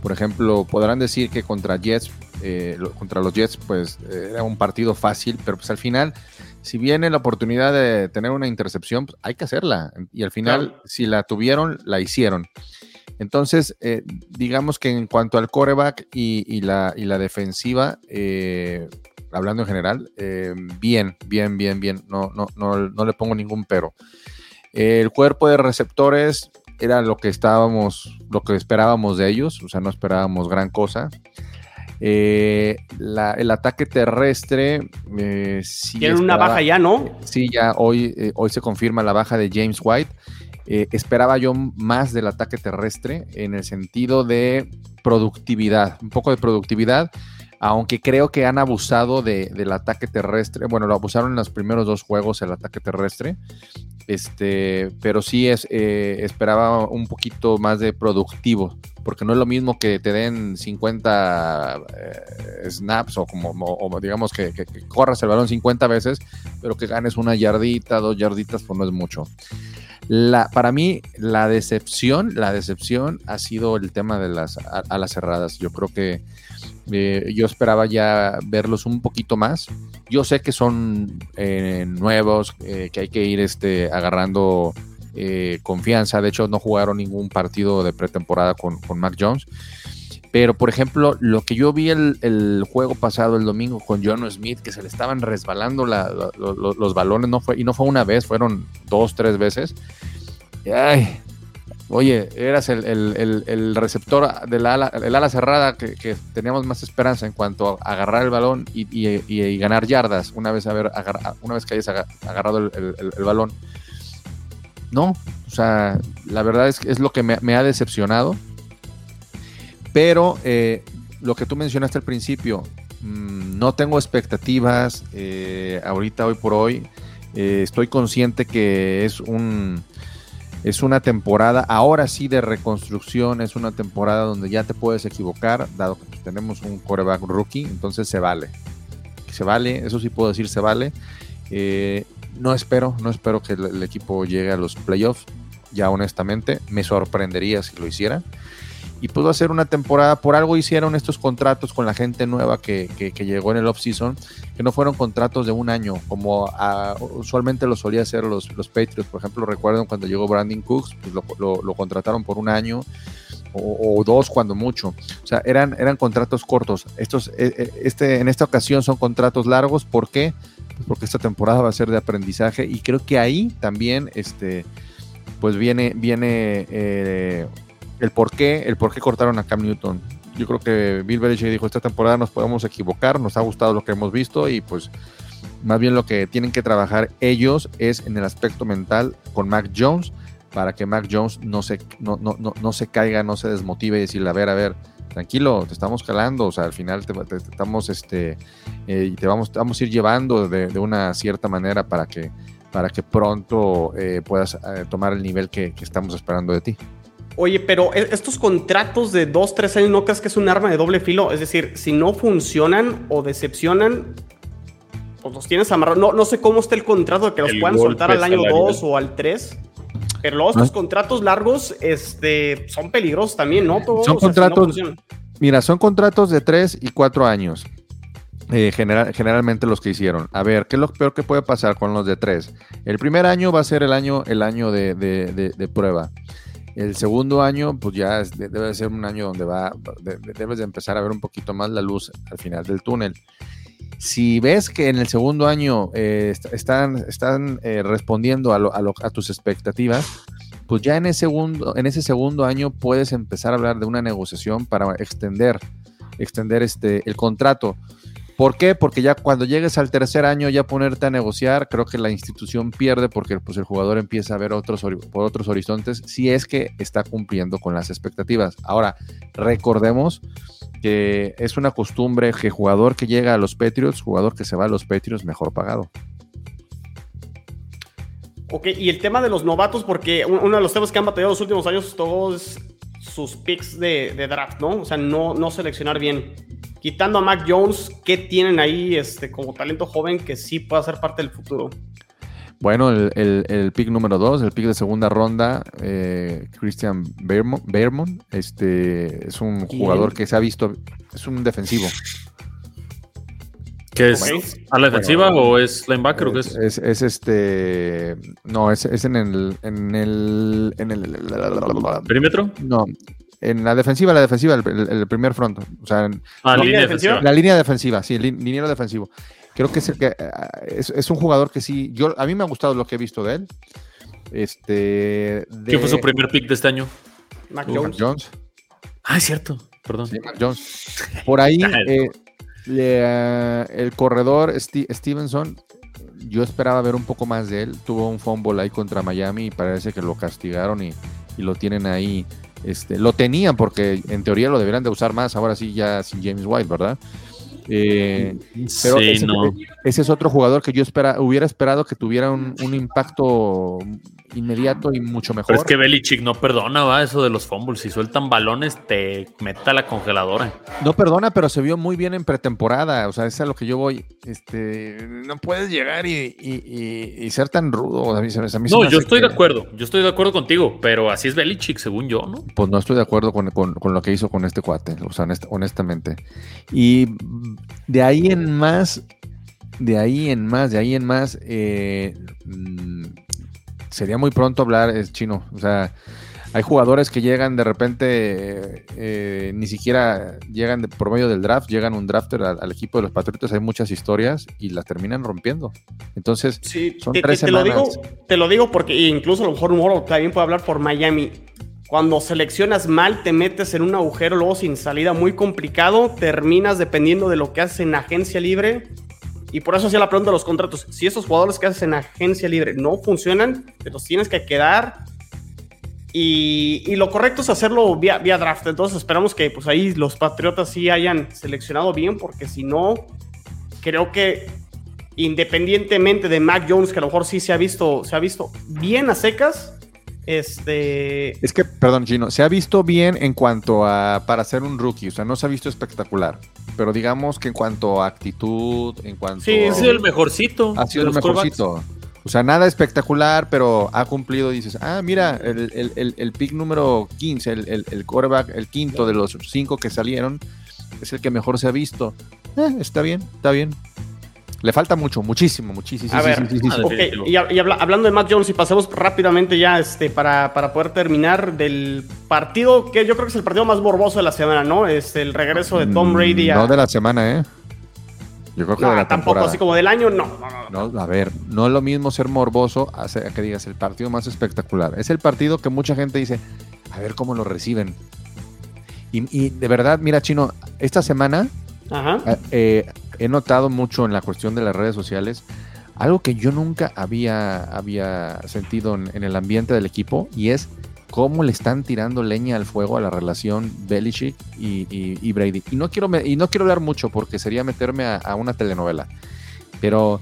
por ejemplo, podrán decir que contra Jets, eh, contra los Jets, pues era un partido fácil, pero pues al final, si viene la oportunidad de tener una intercepción, pues hay que hacerla. Y al final, si la tuvieron, la hicieron. Entonces, eh, digamos que en cuanto al coreback y, la, defensiva, eh, hablando en general, eh, bien, bien, bien, bien. No, no, no, le pongo ningún pero. El cuerpo de receptores era lo que estábamos, lo que esperábamos de ellos, o sea, no esperábamos gran cosa. Eh, la- el ataque terrestre eh, sí Tienen una baja ya, ¿no? Sí, ya hoy, eh, hoy se confirma la baja de James White. Eh, esperaba yo más del ataque terrestre en el sentido de productividad, un poco de productividad, aunque creo que han abusado de- del ataque terrestre. Bueno, lo abusaron en los primeros dos juegos el ataque terrestre. Este, pero sí es, eh, esperaba un poquito más de productivo, porque no es lo mismo que te den 50 eh, snaps o como digamos que corras el balón 50 veces, pero que ganes una yardita, dos yarditas, pues no es mucho. La, para mí, la decepción, la decepción ha sido el tema de las alas cerradas. Yo creo que eh, yo esperaba ya verlos un poquito más. Yo sé que son eh, nuevos, eh, que hay que ir este, agarrando eh, confianza. De hecho, no jugaron ningún partido de pretemporada con, con Mac Jones. Pero, por ejemplo, lo que yo vi el, juego pasado, el domingo, con John Smith, que se le estaban resbalando la- la- lo- lo- los balones, no fue, y no fue una vez, fueron dos, tres veces. Ay, oye, eras el, el- el- receptor del ala, el ala cerrada que, que teníamos más esperanza en cuanto a agarrar el balón y, y- ganar yardas una vez, haber agarra- una vez que hayas aga- agarrado el, balón. No, o sea, la verdad es que es lo que me, me ha decepcionado. Pero eh, lo que tú mencionaste al principio, mm, no tengo expectativas eh, ahorita, hoy por hoy. Eh, estoy consciente que es un es una temporada ahora sí de reconstrucción, es una temporada donde ya te puedes equivocar, dado que pues, tenemos un coreback rookie, entonces se vale. Se vale, eso sí puedo decir, se vale. Eh, no espero, no espero que el, el equipo llegue a los playoffs, ya honestamente, me sorprendería si lo hiciera y pudo hacer una temporada. Por algo hicieron estos contratos con la gente nueva que, que- que llegó en el off-season, que no fueron contratos de un año, como usualmente lo solía hacer los, los Patriots. Por ejemplo, recuerdan cuando llegó Brandon Cooks, pues lo, lo- lo contrataron por un año. O, o dos cuando mucho. O sea, eran, eran contratos cortos. Estos, eh, eh, este, en esta ocasión son contratos largos. ¿Por qué? Pues porque esta temporada va a ser de aprendizaje y creo que ahí también este, pues viene, viene eh, el por qué, el por qué cortaron a Cam Newton. Yo creo que Bill Belichick dijo, esta temporada nos podemos equivocar, nos ha gustado lo que hemos visto y pues más bien lo que tienen que trabajar ellos es en el aspecto mental con Mac Jones para que Mac Jones no se, no, no, no, no se caiga, no se desmotive y decirle, a ver, a ver, tranquilo, te estamos calando, o sea, al final te, te- te estamos, este, eh, te vamos, te vamos a ir llevando de, de una cierta manera para que, para que pronto eh, puedas eh, tomar el nivel que, que estamos esperando de ti. Oye, pero e- estos contratos de dos, tres años, ¿no crees que es un arma de doble filo? Es decir, si no funcionan o decepcionan, pues los tienes amarrados. No, no sé cómo está el contrato de que los El puedan soltar al año. 2 o al 3. Pero luego estos Ah. contratos largos este, son peligrosos también, ¿no? Todo, Son o sea, si no contratos- funcionan. Mira, son contratos de 3 y 4 años. eh, general- generalmente los que hicieron. A ver, ¿qué es lo peor que puede pasar con los de 3? El primer año va a ser el año, el año de, de- de- de prueba. El segundo año, pues ya debe ser un año donde va, de- de- debes de empezar a ver un poquito más la luz al final del túnel. Si ves que en el segundo año eh, est- están, están eh, respondiendo a, lo- a lo- a tus expectativas, pues ya en ese, segundo, en ese segundo año puedes empezar a hablar de una negociación para extender, extender este, el contrato. ¿Por qué? Porque ya cuando llegues al tercer año, ya ponerte a negociar, creo que la institución pierde porque pues, el jugador empieza a ver otros, por otros horizontes si es que está cumpliendo con las expectativas. Ahora, recordemos que es una costumbre que jugador que llega a los Patriots, jugador que se va a los Patriots, mejor pagado. Ok, y el tema de los novatos, porque un- uno de los temas que han batallado los últimos años, todos sus picks de, de draft, ¿no? O sea, no, no seleccionar bien. Quitando a Mac Jones, ¿qué tienen ahí este, como talento joven que sí pueda ser parte del futuro? Bueno, el, el- el pick número dos, el pick de segunda ronda, eh, Christian Behrmont, este, es un ¿Quién? jugador que se ha visto, es un defensivo. ¿Qué es? ¿A la defensiva o es linebacker o qué es? Es, es este, no, es, es en el, en el, en el, ¿Perímetro? no, en la defensiva, la defensiva, el, el- el primer front, o sea, en- Ah, ¿Línea línea defensiva? la línea defensiva, sí, lin- liniero defensivo. Creo que es el que ah, es, es un jugador que sí, yo a mí me ha gustado lo que he visto de él. Este, de ¿Quién fue su primer pick de este año? Mac Jones. Jones. Ah, es cierto. perdón. Sí, Mac Jones. Por ahí, eh, le- el corredor Stevenson, yo esperaba ver un poco más de él. Tuvo un fumble ahí contra Miami y parece que lo castigaron y, y lo tienen ahí. Este, lo tenían porque en teoría lo deberían de usar más. Ahora sí, ya sin James White, ¿verdad? Eh, pero sí, ese, no. ese es otro jugador que yo espera, hubiera esperado que tuviera un, un impacto inmediato y mucho mejor. Pero es que Belichick no perdona, va, eso de los fumbles. Si sueltan balones, te meta a la congeladora. No perdona, pero se vio muy bien en pretemporada. O sea, es a lo que yo voy. Este, no puedes llegar y, y- y- y ser tan rudo. A mí se me- a mí se No, me yo estoy que- de acuerdo. Yo estoy de acuerdo contigo, pero así es Belichick, según yo, ¿no? Pues no estoy de acuerdo con, con- con lo que hizo con este cuate, o sea, honest- honestamente. Y de ahí en más, de ahí en más, de ahí en más, eh, mm, sería muy pronto hablar es chino. O sea, hay jugadores que llegan de repente, eh, eh, ni siquiera llegan de- por medio del draft, llegan un drafter al, al equipo de los Patriotas, hay muchas historias y las terminan rompiendo. Entonces, Sí, Son te, tres te- te lo digo, te lo digo porque incluso a lo mejor Moro también puede hablar por Miami. Cuando seleccionas mal, te metes en un agujero luego sin salida muy complicado, terminas dependiendo de lo que haces en agencia libre. Y por eso hacía la pregunta de los contratos. Si esos jugadores que haces en agencia libre no funcionan, te los tienes que quedar. Y, lo correcto es hacerlo vía, draft. Entonces esperamos que pues ahí los Patriotas sí hayan seleccionado bien, porque si no, creo que independientemente de Mac Jones, que a lo mejor sí se ha visto, se ha visto bien a secas, este, es que, perdón, Chino, se ha visto bien en cuanto a para ser un rookie, o sea, no se ha visto espectacular, pero digamos que en cuanto a actitud, en cuanto Sí, sido el mejorcito. ha sido el mejorcito. O sea, nada espectacular, pero ha cumplido. Dices, ah, mira, el, el, el, el pick número 15, el, el, el quarterback, el quinto de los cinco que salieron, es el que mejor se ha visto. Eh, está bien, está bien. Le falta mucho, muchísimo, muchísimo. A sí, ver, sí, sí, sí, sí. Ok, definitivo. y, hab- y habla- hablando de Mac Jones, y pasemos rápidamente ya este, para, para poder terminar del partido, que yo creo que es el partido más morboso de la semana, ¿no? Es el regreso de Tom Brady a... Mm, No de la semana, ¿eh? Yo creo que No, de la tampoco temporada. así como del año, no. no, no, no. No, a ver, no es lo mismo ser morboso a, que digas el partido más espectacular. Es el partido que mucha gente dice, a ver cómo lo reciben. Y, y de verdad, mira, Chino, esta semana Ajá. eh, he notado mucho en la cuestión de las redes sociales algo que yo nunca había, había sentido en, el ambiente del equipo y es cómo le están tirando leña al fuego a la relación Belichick y, Brady. Y no quiero y no quiero hablar mucho porque sería meterme a, una telenovela, pero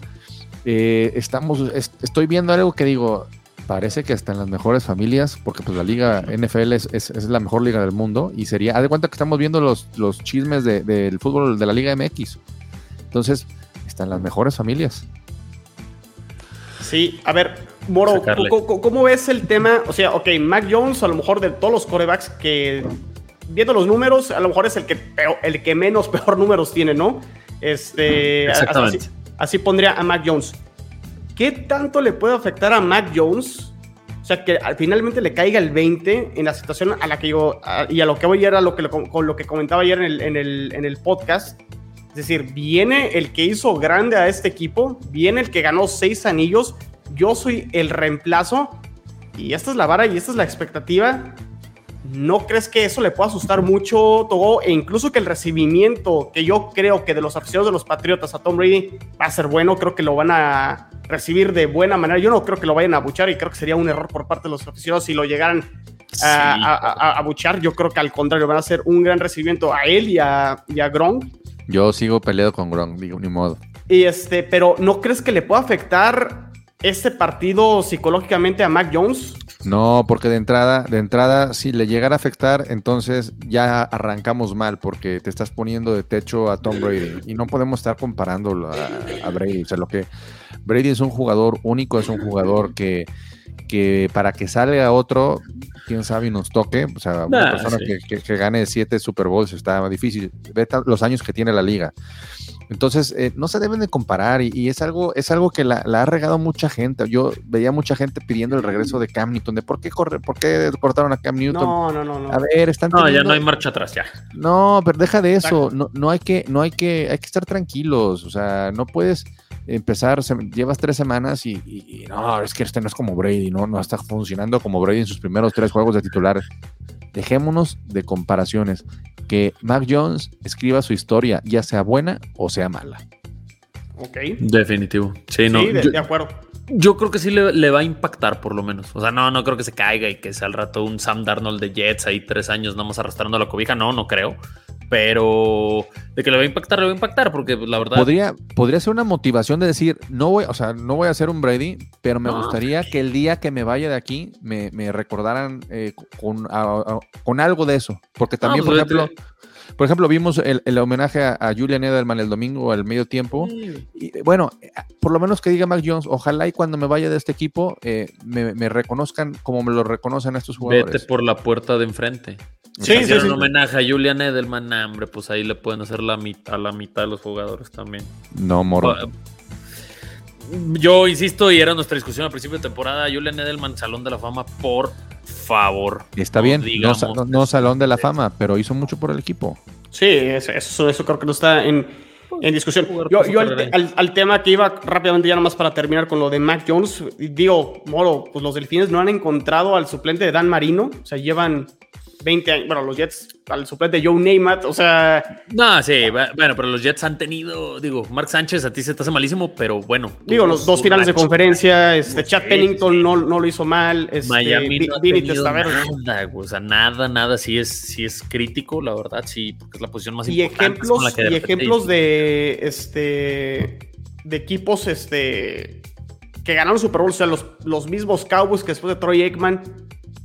eh, estamos, es- estoy viendo algo que digo, parece que hasta en las mejores familias, porque pues la liga NFL es, es- la mejor liga del mundo y sería, haz de cuenta que estamos viendo los, los chismes de- del fútbol de la liga MX. Entonces, están las mejores familias. Sí, a ver, Moro. ¿cómo, ves el tema? O sea, ok, Mac Jones, a lo mejor de todos los corebacks que, viendo los números, a lo mejor es el que, peor- el que menos peor números tiene, ¿no? Este, Exactamente. Así, así pondría a Mac Jones. ¿Qué tanto le puede afectar a Mac Jones? O sea, que al- finalmente le caiga el 20 en la situación a la que yo, a- y a lo que voy era lo que, lo- con lo que comentaba ayer en el, en el, en el podcast. Es decir, viene el que hizo grande a este equipo, viene el que ganó seis anillos, yo soy el reemplazo y esta es la vara y esta es la expectativa. ¿No crees que eso le pueda asustar mucho, Togo? E incluso que el recibimiento que yo creo que de los aficionados de los Patriotas a Tom Brady va a ser bueno, creo que lo van a recibir de buena manera. Yo no creo que lo vayan a buchar y creo que sería un error por parte de los aficionados si lo llegaran Sí. a, a, a- a buchar. Yo creo que al contrario, van a hacer un gran recibimiento a él y a, y a Gronk. Yo sigo peleado con Gronk, digo, ni modo. Y este, pero ¿no crees que le pueda afectar este partido psicológicamente a Mac Jones? No, porque de entrada, de entrada, si le llegara a afectar, entonces ya arrancamos mal, porque te estás poniendo de techo a Tom Brady. Y no podemos estar comparándolo a, a Brady. O sea, lo que Brady es un jugador único, es un jugador que, que para que salga otro, quién sabe y nos toque. O sea, una Nah, persona sí. que, que- que gane siete Super Bowls está difícil. Ve los años que tiene la liga. Entonces, eh, no se deben de comparar y, y es algo, es algo que la, la ha regado mucha gente. Yo veía mucha gente pidiendo el regreso de Cam Newton, de por qué corre, por qué cortaron a Cam Newton. No, no, no, no. A ver, están No, ya no hay marcha atrás, ya. no, pero deja de eso. No, no hay que, no hay que, hay que estar tranquilos. O sea, no puedes empezar, se- llevas tres semanas y, y- y no, es que este no es como Brady, no, no está funcionando como Brady en sus primeros tres juegos de titular. Dejémonos de comparaciones. Que Mac Jones escriba su historia, ya sea buena o sea mala. Ok. Definitivo. Sí, no. Sí, de, yo, de acuerdo. yo creo que sí le, le va a impactar, por lo menos. O sea, no, no creo que se caiga y que sea al rato un Sam Darnold de Jets ahí tres años nomás arrastrando la cobija. No, no creo. Pero de que le va a impactar, le va a impactar, porque la verdad. Podría, podría ser una motivación de decir, no voy, o sea, no voy a ser un Brady, pero me No. gustaría que el día que me vaya de aquí me, me recordaran eh, con, a- a- con algo de eso. Porque también, pues, por ejemplo, por ejemplo, vimos el, el homenaje a, a Julian Edelman el domingo al medio tiempo. Y, bueno, por lo menos que diga Mac Jones, ojalá y cuando me vaya de este equipo eh, me, me reconozcan como me lo reconocen estos jugadores. Vete por la puerta de enfrente. Sí, sí, sí. un homenaje a Julian Edelman, nah, hombre, pues ahí le pueden hacer la mitad, a la mitad de los jugadores también. No, moro. Yo insisto, y era nuestra discusión al principio de temporada, Julian Edelman, Salón de la Fama, por favor. Está No bien, no, no salón de la fama, pero hizo mucho por el equipo. Sí, eso, eso, eso creo que no está en, en discusión. Yo, su yo al, al- al tema que iba rápidamente ya nomás para terminar con lo de Mac Jones, digo, Moro, pues los delfines no han encontrado al suplente de Dan Marino, o sea, llevan 20 años, bueno, los Jets al suplente Joe Namath, o sea, No, sí, bu- bueno, pero los Jets han tenido, digo, Mark Sánchez a ti se te hace malísimo, pero bueno. digo, los dos finales de conferencia, este, Chad Pennington no, no lo hizo mal, este, Miami no ha tenido nada, o sea, nada, nada, sí es, sí es crítico, la verdad, sí, porque es la posición más y importante. con ejemplos, la que y ejemplos de este de equipos este que ganaron Super Bowl, o sea, los, los mismos Cowboys que después de Troy Aikman,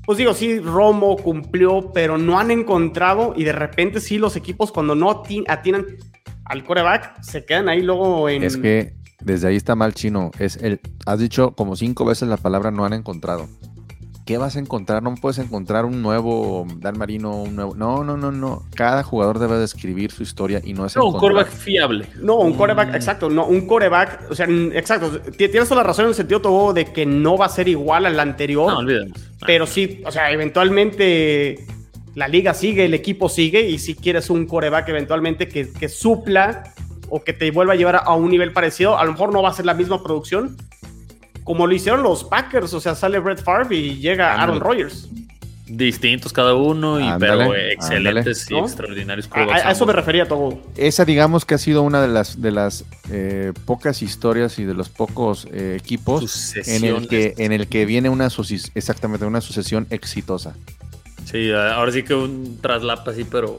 pues digo, sí, Romo cumplió, pero no han encontrado y de repente sí los equipos cuando no ati- atinan al coreback se quedan ahí luego en... Es que desde ahí está mal chino. Es el, has dicho como cinco veces la palabra no han encontrado. ¿Qué vas a encontrar? No puedes encontrar un nuevo Dan Marino, un nuevo. No, no, no, no. Cada jugador debe de escribir su historia y no es No, un quarterback fiable. No, un coreback, Mm. exacto, no, un coreback, o sea, exacto, ti- tienes toda la razón en el sentido todo de que no va a ser igual al anterior. No, olvidemos. Pero sí, o sea, eventualmente la liga sigue, el equipo sigue, y si quieres un coreback eventualmente que, que supla o que te vuelva a llevar a un nivel parecido, a lo mejor no va a ser la misma producción como lo hicieron los Packers, o sea, sale Brett Favre y llega Aaron. Rodgers. Distintos cada uno, y, pero excelentes y ¿no? extraordinarios A, a eso me refería todo. Esa, digamos que ha sido una de las, de las eh, pocas historias y de los pocos eh, equipos en el, que, en el que viene una exactamente una sucesión exitosa. Sí, ahora sí que un traslap así, pero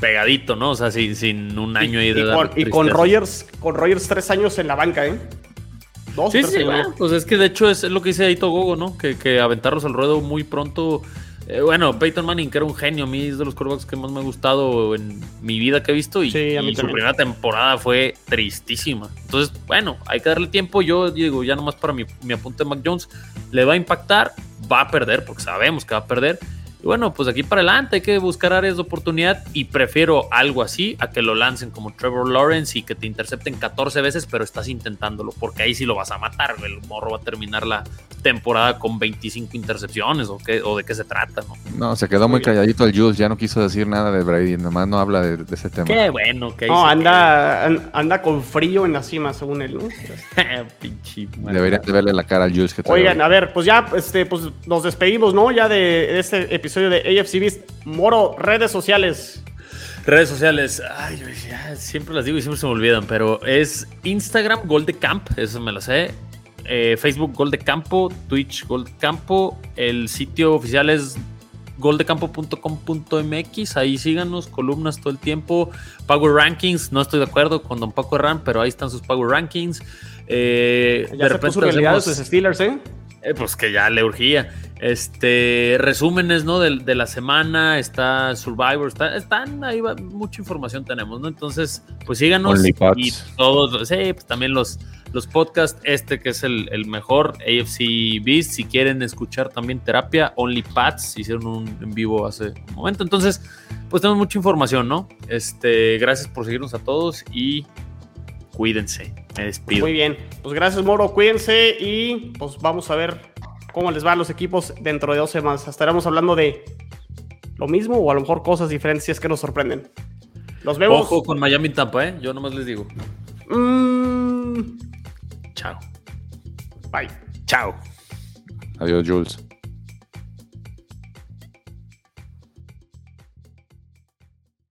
pegadito, ¿no? O sea, sin, sin un año ahí Y, de y dar con, y con. Rodgers, con Rodgers tres años en la banca, ¿eh? Dos, Sí, tres sí, bueno, pues es que de hecho es lo que dice Aito Gogo, ¿no? Que, que aventarlos al ruedo muy pronto. Eh, bueno, Peyton Manning, que era un genio, a mí es de los quarterbacks que más me ha gustado en mi vida que he visto. Y, Sí, a mí y su primera temporada fue tristísima. Entonces, bueno, hay que darle tiempo. Yo digo, ya nomás para mi, mi apunte de Mac Jones, le va a impactar, va a perder, porque sabemos que va a perder. Y bueno, pues aquí para adelante hay que buscar áreas de oportunidad y prefiero algo así a que lo lancen como Trevor Lawrence y que te intercepten 14 veces, pero estás intentándolo, porque ahí sí lo vas a matar. El morro va a terminar la temporada con 25 intercepciones o, qué, o de qué se trata, ¿no? No, se quedó muy calladito el Jules, ya no quiso decir nada de Brady, nomás no habla de, de ese tema. Qué bueno que ahí No, anda, an- anda con frío en la cima, según él, ¿no? Pinche. Deberían de verle la cara al Jules que Oigan, a ver, pues ya este, pues nos despedimos, ¿no? Ya de, de este episodio de AFC Beast. Moro, redes sociales. Redes sociales, ay, ya siempre las digo y siempre se me olvidan, pero es Instagram Gol de Camp, eso me lo sé. Eh, Facebook Gol de Campo, Twitch Gol de Campo, el sitio oficial es goldecampo.com.mx, ahí síganos, columnas todo el tiempo, Power Rankings, no estoy de acuerdo con Don Paco Herrán, pero ahí están sus Power Rankings. Eh, Ya se puso realidad hacemos- sus Steelers, ¿eh? Eh, pues que ya le urgía. Este, resúmenes, ¿no? De, de la semana, está Survivor, está, están ahí, va, mucha información tenemos, ¿no? Entonces, pues síganos. Y todos, sí, pues también los, los podcasts, este que es el, el mejor, AFC Beast, si quieren escuchar también terapia, OnlyPads, hicieron un en vivo hace un momento. Entonces, pues tenemos mucha información, ¿no? Este, gracias por seguirnos a todos y cuídense. Me despido. Muy bien. Pues gracias, Moro. Cuídense y pues vamos a ver cómo les va a los equipos dentro de dos semanas. Estaremos hablando de lo mismo o a lo mejor cosas diferentes si es que nos sorprenden. Nos vemos. Ojo con Miami Tampa, ¿eh? Yo nomás les digo. Mm, Chao. bye. Chao. Adiós, Jules.